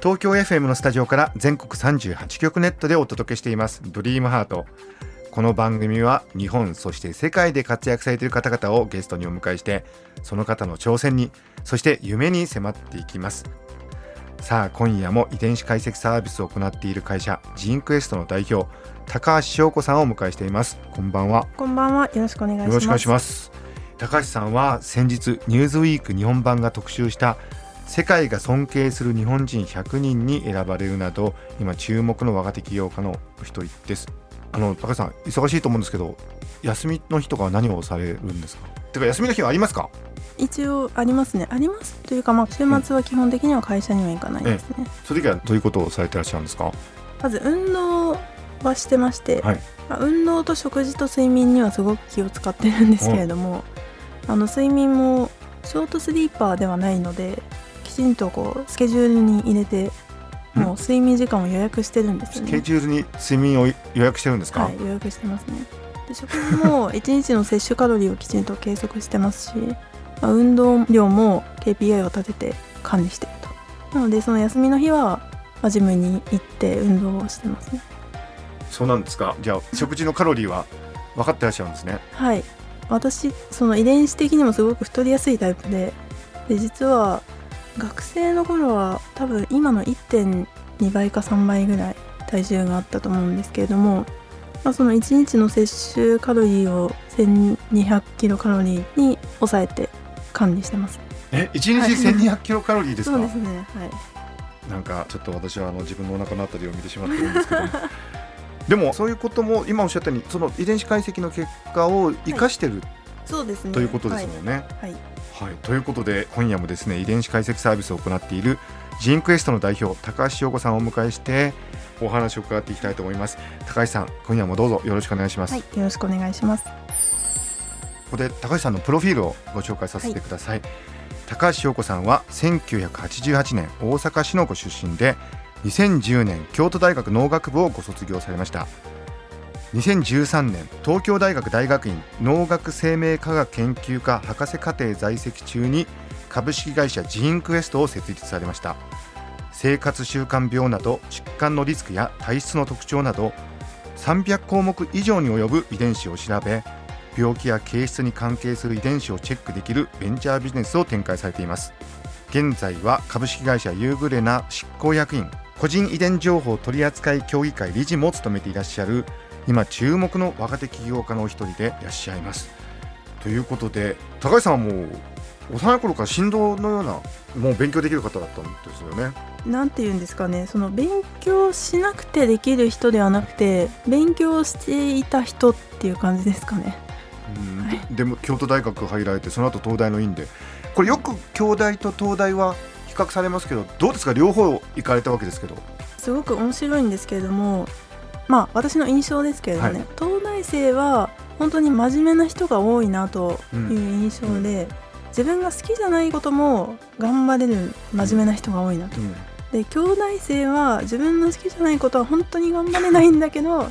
東京 FM のスタジオから全国38局ネットでお届けしています。ドリームハート。この番組は日本そして世界で活躍されている方々をゲストにお迎えしてその方の挑戦にそして夢に迫っていきます。さあ今夜も遺伝子解析サービスを行っている会社ジーンクエストの代表高橋翔子さんをお迎えしています。こんばんは。こんばんは。よろしくお願いします。よろしくお願いします。高橋さんは先日ニューズウィーク日本版が特集した世界が尊敬する日本人100人に選ばれるなど今注目の若手起業家のお一人です。あの高橋さん忙しいと思うんですけど休みの日とかは何をされるんですか？てか休みの日はありますか？一応ありますね。ありますというか、まあ、週末は基本的には会社には行かないですね。その時はどういうことをされてらっしゃるんですか？まず運動はしてまして、はい。まあ運動と食事と睡眠にはすごく気を使ってるんですけれども、あの睡眠もショートスリーパーではないのできちんとこうスケジュールに入れてんもう睡眠時間を予約してるんですスよね。ケジュールに睡眠を予約してるんですか、はい、予約してますね。で食事も1日の摂取カロリーをきちんと計測してますし、まあ、運動量も KPI を立てて管理してると。なのでその休みの日は、まあ、ジムに行って運動をしてますね。そうなんですかじゃあ食事のカロリーは分かってらっしゃるんですねはい。私その遺伝子的にもすごく太りやすいタイプでで実は学生の頃は多分今の1.2倍か3倍ぐらい体重があったと思うんですけれども、まあ、その1日の摂取カロリーを1200キロカロリーに抑えて管理してます。え1日1200キロカロリーですか、そうですね。はい。なんかちょっと私はあの自分のお腹のあたりを見てしまってるんですけど。でもそういうことも今おっしゃったようにその遺伝子解析の結果を生かしてるそうですね。ということですもんね。はい、はい。ということで今夜もですね遺伝子解析サービスを行っているジーンクエストの代表高橋洋子さんをお迎えしてお話を伺っていきたいと思います。高橋さん今夜もどうぞよろしくお願いします、はい、よろしくお願いします。ここで高橋さんのプロフィールをご紹介させてください、高橋洋子さんは1988年大阪市のご出身で2010年京都大学農学部をご卒業されました2013年東京大学大学院農学生命科学研究科博士課程在籍中に株式会社ジーンクエストを設立されました。生活習慣病など疾患のリスクや体質の特徴など300項目以上に及ぶ遺伝子を調べ病気や形質に関係する遺伝子をチェックできるベンチャービジネスを展開されています。現在は株式会社ユーグレナ執行役員個人遺伝情報取扱協議会理事も務めていらっしゃる今注目の若手起業家のお一人でいらっしゃいます。ということで高橋さんはもう幼い頃から振動のようなもう勉強できる方だったんですよね。なんて言うんですかね。その勉強しなくてできる人ではなくて勉強していた人っていう感じですかね。うん。はい。ででも京都大学入られてその後東大の院で。これよく京大と東大は比較されますけどどうですか？両方行かれたわけですけど。すごく面白いんですけれどもまあ私の印象ですけれどもね、はい。東大生は本当に真面目な人が多いなという印象で、自分が好きじゃないことも頑張れる真面目な人が多いなと。うん。で京大生は自分の好きじゃないことは本当に頑張れないんだけど、好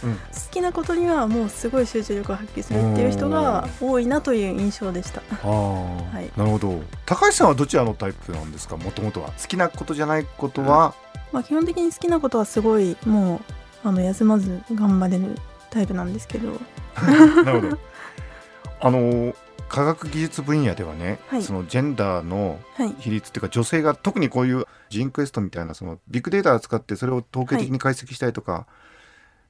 きなことにはもうすごい集中力を発揮するっていう人が多いなという印象でした。はい。なるほど。高橋さんはどちらのタイプなんですか？もともとは。好きなことじゃないことは、まあ、基本的に好きなことはすごいもうあの休まず頑張れるタイプなんですけど。なるほど。あの科学技術分野ではね、はい。そのジェンダーのはい。比率っていうか女性が特にこういうジンクエストみたいなそのビッグデータを使ってそれを統計的に解析したりとか、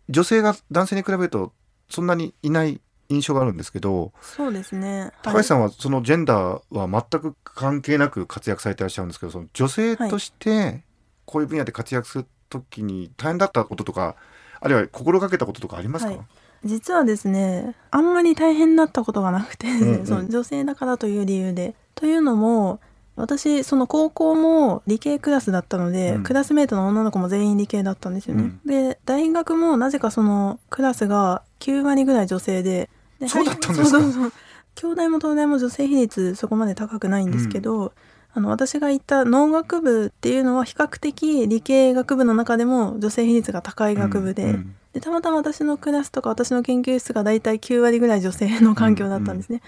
女性が男性に比べるとそんなにいない印象があるんですけどそうですね。高橋さんはそのジェンダーは全く関係なく活躍されてらっしゃるんですけどその女性としてこういう分野で活躍する時に大変だったこととかあるいは心がけたこととかありますか、はい。実はですねあんまり大変だったことがなくて、んうん。その女性だからという理由で。というのも私その高校も理系クラスだったので、うん。クラスメートの女の子も全員理系だったんですよね、で大学もなぜかそのクラスが9割ぐらい女性ででそうだったんですか？そうそうそう。京大も東大も女性比率そこまで高くないんですけど、あの私が行った農学部っていうのは比較的理系学部の中でも女性比率が高い学部で,、うんうんでたまたま私のクラスとか私の研究室が大体9割ぐらい女性の環境だったんですね。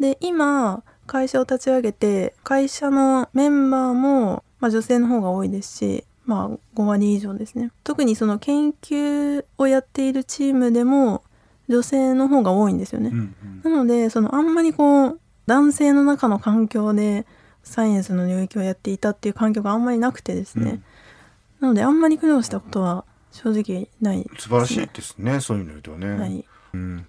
で今会社を立ち上げて会社のメンバーも、まあ、女性の方が多いですし、まあ、5割以上ですね特にその研究をやっているチームでも女性の方が多いんですよね。うんうんなのでそのあんまりこう男性の中の環境でサイエンスの領域をやっていたっていう環境があんまりなくてですね、なのであんまり苦労したことは正直ないね、素晴らしいですねそういうのではね、はい、うん、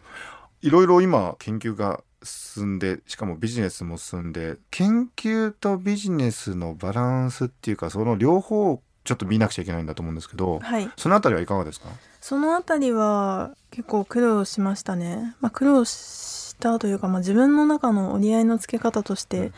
いろいろ今研究が進んでしかもビジネスも進んで研究とビジネスのバランスっていうかその両方をちょっと見なくちゃいけないんだと思うんですけどはい、そのあたりはいかがですか？そのあたりは結構苦労しましたね、まあ、苦労したというか、まあ、自分の中の折り合いのつけ方として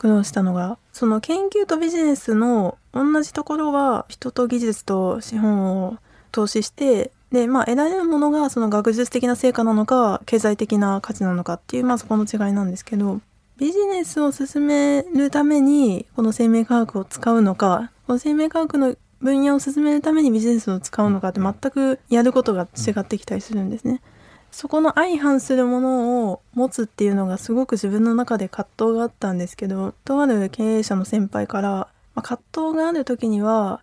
苦労したのがその研究とビジネスの同じところは人と技術と資本を投資してで、まあ、得られるものがその学術的な成果なのか経済的な価値なのかっていう、まあ、そこの違いなんですけどビジネスを進めるためにこの生命科学を使うのかこの生命科学の分野を進めるためにビジネスを使うのかって全くやることが違ってきたりするんですね。そこの相反するものを持つっていうのがすごく自分の中で葛藤があったんですけどとある経営者の先輩から、まあ、葛藤がある時には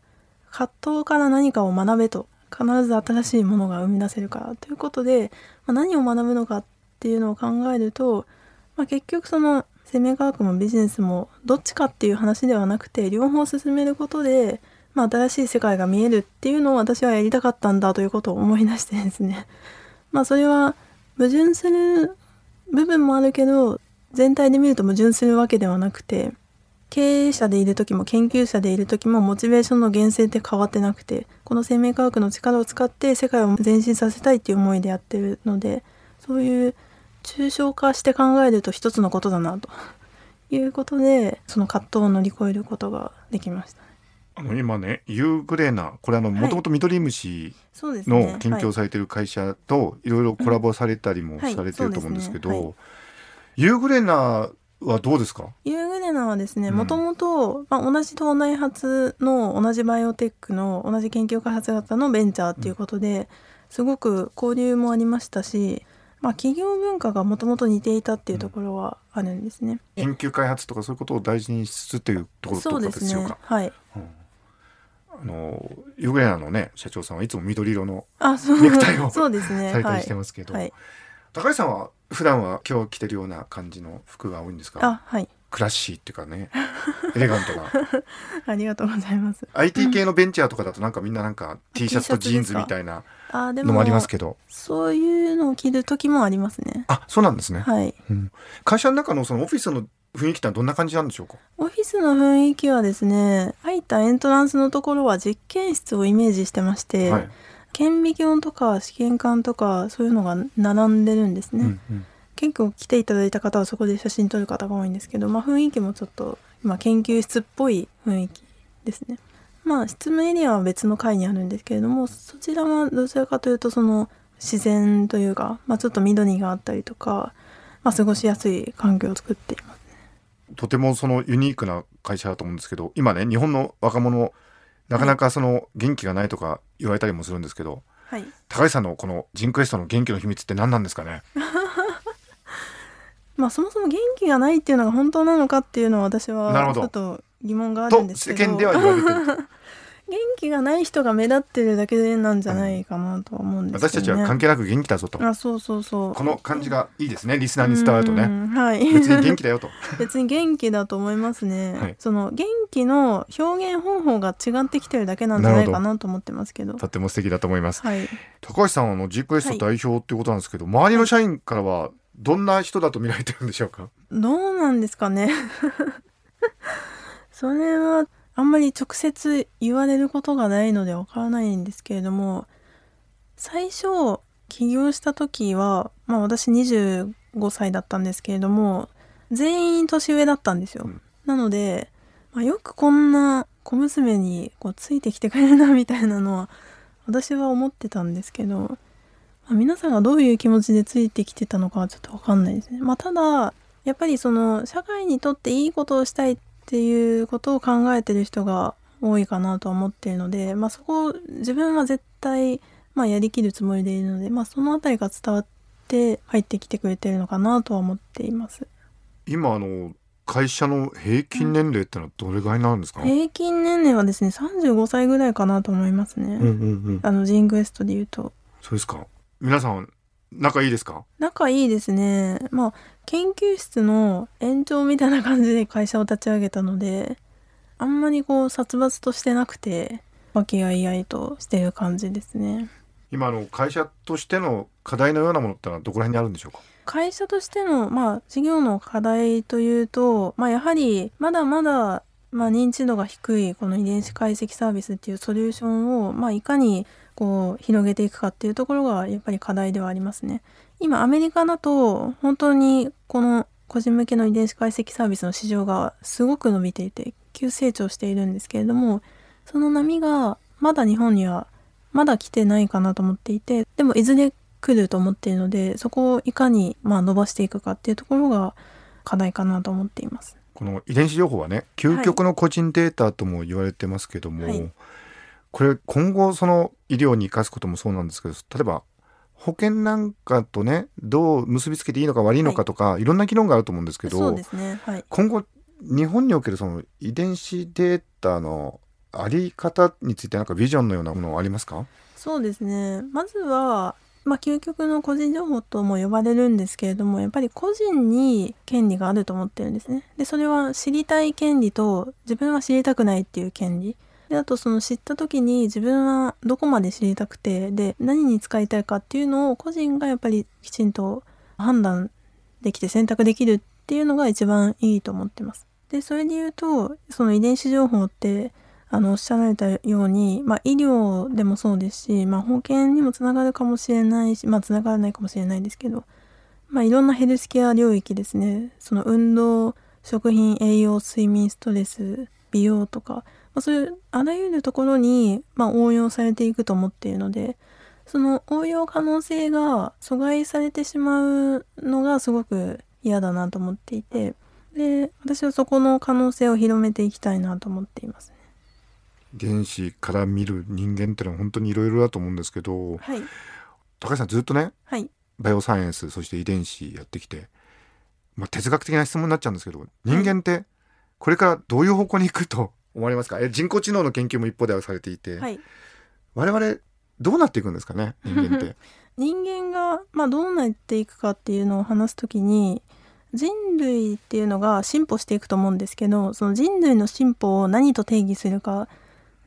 葛藤から何かを学べと必ず新しいものが生み出せるからということで、まあ、何を学ぶのかっていうのを考えると、まあ、結局その生命科学もビジネスもどっちかっていう話ではなくて両方進めることで、まあ、新しい世界が見えるっていうのを私はやりたかったんだということを思い出してですね。まあそれは矛盾する部分もあるけど全体で見ると矛盾するわけではなくて経営者でいる時も研究者でいる時もモチベーションの源泉って変わってなくてこの生命科学の力を使って世界を前進させたいっていう思いでやってるのでそういう抽象化して考えると一つのことだなということでその葛藤を乗り越えることができました。あの今ねユーグレーナこれあのはい。もともとミドリムシの研究をされてる会社といろいろコラボされたりもはい。されてると思うんですけど、ユーグレーナはどうですか？ユーグレナはですねうん。もともと同じ東大発の同じバイオテックの同じ研究開発型のベンチャーっていうことで、すごく交流もありましたし、まあ、企業文化がもともと似ていたっていうところはあるんですね。研究開発とかそういうことを大事にしつつというところとかそうでです。ね。はい。うんあのユーグレーナのね社長さんはいつも緑色のネクタイを そうですね。されたりはいしてますけど、はい。高橋さんは普段は今日着てるような感じの服が多いんですか？あはいクラッシーっていうかねエレガントな。ありがとうございます。IT 系のベンチャーとかだとなんかみんななんか T シャツとジーンズみたいなあでものもありますけど。そういうのを着る時もありますね。あそうなんですね、はい。うん。会社の中のそのオフィスの雰囲気ってどんな感じなんでしょうか？オフィスの雰囲気はですね入ったエントランスのところは実験室をイメージしてまして、はい、顕微鏡とか試験管とかそういうのが並んでるんですね、うんうん結構来ていただいた方はそこで写真撮る方が多いんですけど、まあ、雰囲気もちょっと、まあ、研究室っぽい雰囲気ですね。まあ執務エリアは別の階にあるんですけれどもそちらはどちらかというとその自然というか、まあ、ちょっと緑があったりとか、まあ、過ごしやすい環境を作っていますとてもそのユニークな会社だと思うんですけど今ね日本の若者なかなかその元気がないとか言われたりもするんですけど、はい。高橋さんのこのジンクエストの元気の秘密って何なんですかね？まあそもそも元気がないっていうのが本当なのかっていうのは私はちょっと疑問があるんとですけど世間では言われてる元気がない人が目立ってるだけなんじゃないかなとは思うんです私たち。は関係なく元気だぞとあそうそうそう。この感じがいいですねリスナーに伝わるとうねんはい。別に元気だよと 別に元気だと思いますね。はいその元気の表現方法が違ってきてるだけなんじゃないかなと思ってますけど。とっても素敵だと思いますはい。高橋さんはあのジンクエスト代表っていうことなんですけど、周りの社員からはどんな人だと見られてるんでしょうか？どうなんですかね。それはあんまり直接言われることがないのでわからないんですけれども最初起業した時は、まあ、私25歳だったんですけれども全員年上だったんですよ。うんなので、まあ、よくこんな小娘にこうついてきてくれるなみたいなのは私は思ってたんですけど、まあ、皆さんがどういう気持ちでついてきてたのかはちょっとわかんないですね。まあ、ただやっぱりその社会にとっていいことをしたいっていうことを考えてる人が多いかなとは思っているので、まあ、そこを自分は絶対、まあ、やりきるつもりでいるので、まあ、そのあたりが伝わって入ってきてくれてるのかなとは思っています。今あの会社の平均年齢ってのはどれぐらいになるんですか、平均年齢はですね35歳ぐらいかなと思いますね、うんうんうん。あのジンクエストで言うとそうですか。皆さん仲いいですか？仲いいですねまあ研究室の延長みたいな感じで会社を立ち上げたのであんまりこう殺伐としてなくて和気あいあいとしてる感じですね今あの会社としての課題のようなものってのはどこら辺にあるんでしょうか？会社としての、まあ、事業の課題というと、まあ、やはりまだまだ、まあ、認知度が低いこの遺伝子解析サービスっていうソリューションを、まあ、いかにこう広げていくかっていうところがやっぱり課題ではありますね。今アメリカだと本当にこの個人向けの遺伝子解析サービスの市場がすごく伸びていて急成長しているんですけれどもその波がまだ日本にはまだ来てないかなと思っていてでもいずれ来ると思っているのでそこをいかにまあ伸ばしていくかっていうところが課題かなと思っています。この遺伝子情報はね究極の個人データとも言われてますけども、はいこれ今後その医療に生かすこともそうなんですけど例えば保険なんかとねどう結びつけていいのか悪いのかとか、い、ろんな議論があると思うんですけどそうですね。はい。今後日本におけるその遺伝子データのあり方についてなんかビジョンのようなものはありますか？そうですね。まずはまあ究極の個人情報とも呼ばれるんですけれどもやっぱり個人に権利があると思ってるんですね。でそれは知りたい権利と自分は知りたくないっていう権利であとその知った時に自分はどこまで知りたくてで何に使いたいかっていうのを個人がやっぱりきちんと判断できて選択できるっていうのが一番いいと思ってます。でそれで言うとその遺伝子情報ってあのおっしゃられたように、まあ、医療でもそうですし、まあ、保険にもつながるかもしれないし、まあ、つながらないかもしれないですけど、まあ、いろんなヘルスケア領域ですねその運動食品栄養睡眠ストレス美容とか、まあ、そういうあらゆるところに、まあ、応用されていくと思っているのでその応用可能性が阻害されてしまうのがすごく嫌だなと思っていてで私はそこの可能性を広めていきたいなと思っていますね。遺伝子から見る人間ってのは本当にいろいろだと思うんですけどはい、高橋さんずっとねはいバイオサイエンスそして遺伝子やってきて、まあ、哲学的な質問になっちゃうんですけど人間ってこれからどういう方向に行くと思われますか？え人工知能の研究も一方ではされていて、はい、我々どうなっていくんですかね？人間って。人間が、まあ、どうなっていくかっていうのを話すときに人類っていうのが進歩していくと思うんですけどその人類の進歩を何と定義するか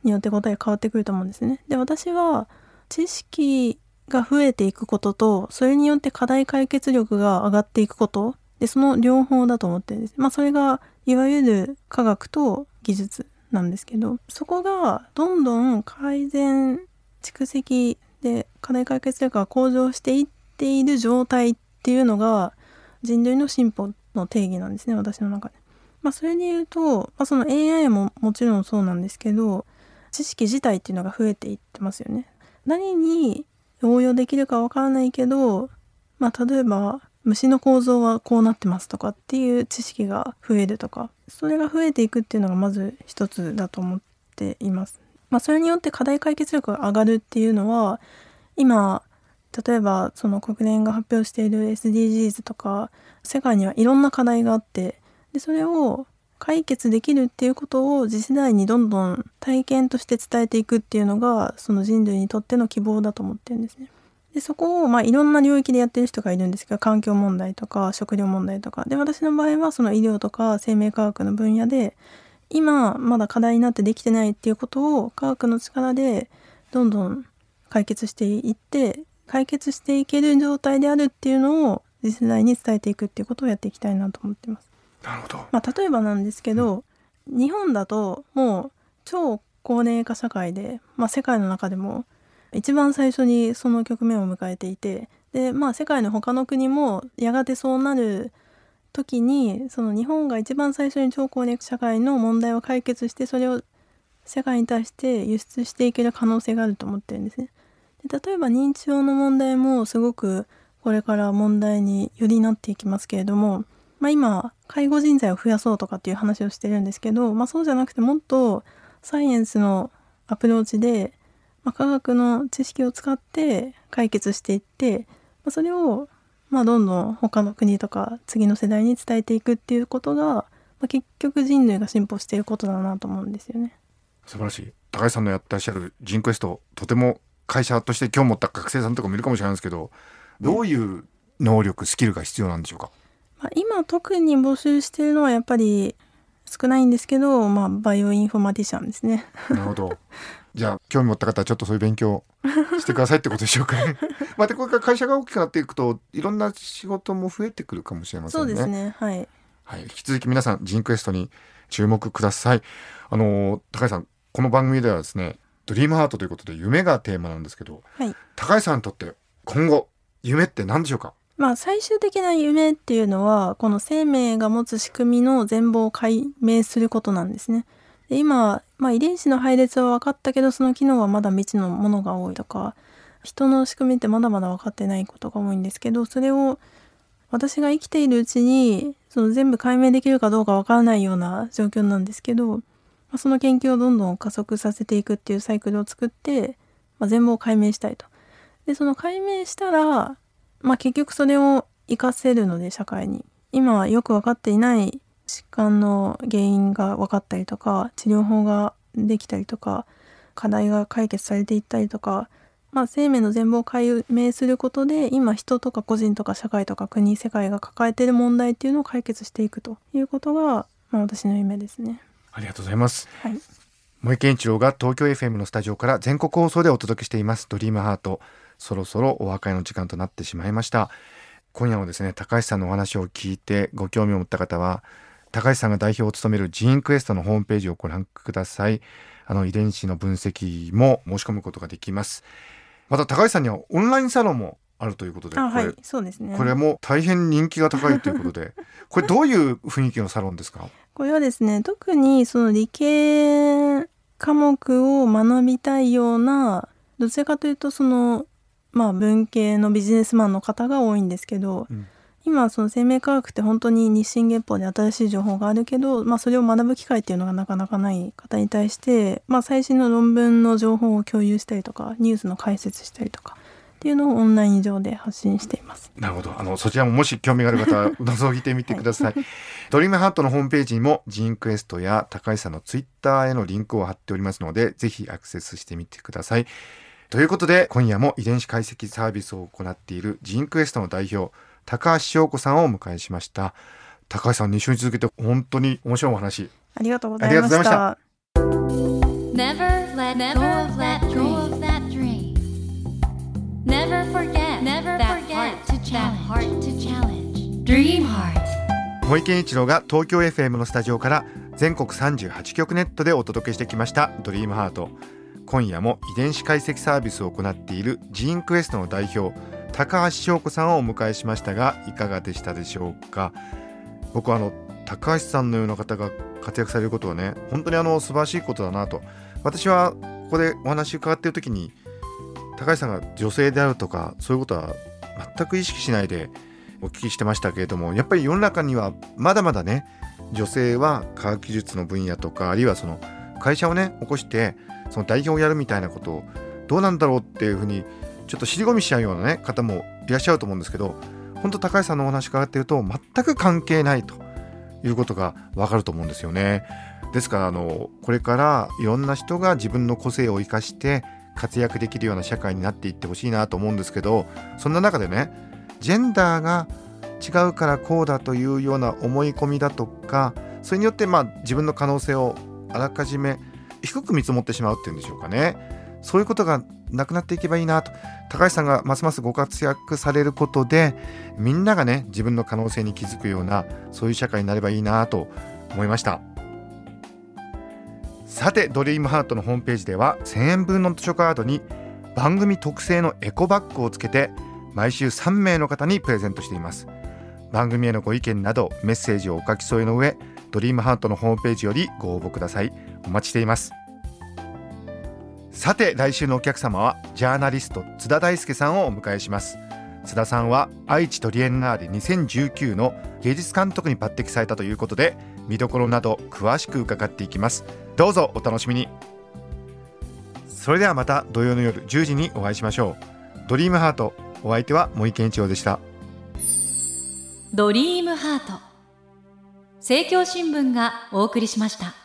によって答え変わってくると思うんですね。で私は知識が増えていくこととそれによって課題解決力が上がっていくことでその両方だと思ってるんです。まあそれがいわゆる科学と技術なんですけどそこがどんどん改善蓄積で課題解決力が向上していっている状態っていうのが人類の進歩の定義なんですね私の中で。まあそれで言うと、まあ、その AI ももちろんそうなんですけど知識自体っていうのが増えていってますよね。何に応用できるかわからないけど、まあ例えば虫の構造はこうなってますとかっていう知識が増えるとかそれが増えていくっていうのがまず一つだと思っています。まあ、それによって課題解決力が上がるっていうのは今例えばその国連が発表している SDGs とか世界にはいろんな課題があってでそれを解決できるっていうことを次世代にどんどん体験として伝えていくっていうのがその人類にとっての希望だと思ってるんですね。でそこをまあいろんな領域でやってる人がいるんですけど環境問題とか食料問題とかで私の場合はその医療とか生命科学の分野で今まだ課題になってできてないっていうことを科学の力でどんどん解決していって解決していける状態であるっていうのを次世代に伝えていくっていうことをやっていきたいなと思ってます。なるほど。まあ、例えばなんですけど、日本だともう超高齢化社会で、まあ、世界の中でも一番最初にその局面を迎えていてで、まあ、世界の他の国もやがてそうなる時にその日本が一番最初に超高齢社会の問題を解決してそれを世界に対して輸出していける可能性があると思ってるんですね。で例えば認知症の問題もすごくこれから問題によりなっていきますけれども、まあ、今介護人材を増やそうとかっていう話をしてるんですけど、まあ、そうじゃなくてもっとサイエンスのアプローチで、まあ、科学の知識を使って解決していって、まあ、それをまあどんどん他の国とか次の世代に伝えていくっていうことが、まあ、結局人類が進歩していることだなと思うんですよね。素晴らしい高橋さんのやってらっしゃるジンクエストとても会社として今日持った学生さんとかもいるかもしれないですけどどういう能力スキルが必要なんでしょうか、まあ、今特に募集しているのはやっぱり少ないんですけど、まあ、バイオインフォマティシャンですね。なるほど じゃあ興味持った方はちょっとそういう勉強してくださいってことでしょうかね。またこれから会社が大きくなっていくといろんな仕事も増えてくるかもしれませんね。そうですね。はい。はい、引き続き皆さんジンクエストに注目ください。あの高橋さんこの番組ではですねドリームハートということで夢がテーマなんですけど、はい、高橋さんにとって今後夢って何でしょうか？まあ最終的な夢っていうのはこの生命が持つ仕組みの全貌を解明することなんですね。で今、まあ、遺伝子の配列は分かったけどその機能はまだ未知のものが多いとか人の仕組みってまだまだ分かってないことが多いんですけどそれを私が生きているうちにその全部解明できるかどうか分からないような状況なんですけど、まあ、その研究をどんどん加速させていくっていうサイクルを作って、まあ、全貌を解明したいと。でその解明したら、まあ、結局それを活かせるので社会に今はよく分かっていない疾患の原因が分かったりとか治療法ができたりとか課題が解決されていったりとか、まあ、生命の全貌を解明することで今人とか個人とか社会とか国世界が抱えている問題っていうのを解決していくということが、まあ、私の夢ですね。ありがとうございます。はい萌健一郎が東京 FM のスタジオから全国放送でお届けしていますドリームハートそろそろお別れの時間となってしまいました今夜もですね高橋さんのお話を聞いてご興味を持った方は高橋さんが代表を務めるジーンクエストのホームページをご覧くださいあの遺伝子の分析も申し込むことができますまた高橋さんにはオンラインサロンもあるということで、はい、そうですね。これも大変人気が高いということで、これどういう雰囲気のサロンですか？これはですね、特にその理系科目を学びたいような、どちらかというとそのまあ文系のビジネスマンの方が多いんですけど、うん、今その生命科学って本当に日進月歩で新しい情報があるけど、まあ、それを学ぶ機会っていうのがなかなかない方に対して、まあ、最新の論文の情報を共有したりとかニュースの解説したりとかっていうのをオンライン上で発信しています。なるほど。あの、そちらももし興味がある方は覗いてみてください。はい、ドリームハートのホームページにもジーンクエストや高橋さんのツイッターへのリンクを貼っておりますので、ぜひアクセスしてみてください。ということで、今夜も遺伝子解析サービスを行っているジーンクエストの代表、高橋翔子さんをお迎えしました。高橋さん2週に続けて本当に面白いお話。ありがとうございました。森健一郎が東京 FM のスタジオから全国38局ネットでお届けしてきました「ドリームハート今夜も遺伝子解析サービスを行っているジーンクエストの代表高橋翔子さんをお迎えしましたがいかがでしたでしょうか？僕はあの高橋さんのような方が活躍されることはね本当にあの素晴らしいことだなと。私はここでお話伺っている時に高橋さんが女性であるとかそういうことは全く意識しないでお聞きしてましたけれどもやっぱり世の中にはまだまだね女性は科学技術の分野とかあるいはその会社をね起こしてその代表をやるみたいなことをどうなんだろうっていうふうにちょっと尻込みしちゃうような、ね、方もいらっしゃると思うんですけど本当高橋さんのお話伺ってると全く関係ないということがわかると思うんですよね。ですからあのこれからいろんな人が自分の個性を生かして活躍できるような社会になっていってほしいなと思うんですけどそんな中でねジェンダーが違うからこうだというような思い込みだとかそれによってまあ自分の可能性をあらかじめ低く見積もってしまうっていうんでしょうかねそういうことがなくなっていけばいいなと。高橋さんがますますご活躍されることでみんながね自分の可能性に気づくようなそういう社会になればいいなと思いました。さてドリームハートのホームページでは1000円分の図書カードに番組特製のエコバッグをつけて毎週3名の方にプレゼントしています。番組へのご意見などメッセージをお書き添えの上ドリームハートのホームページよりご応募ください。お待ちしています。さて来週のお客様はジャーナリスト津田大輔さんをお迎えします。津田さんは愛知トリエンナーレ2019の芸術監督に抜擢されたということで見どころなど詳しく伺っていきます。どうぞお楽しみに。それではまた土曜の夜10時にお会いしましょう。ドリームハートお相手は森健一郎でした。ドリームハート。政教新聞がお送りしました。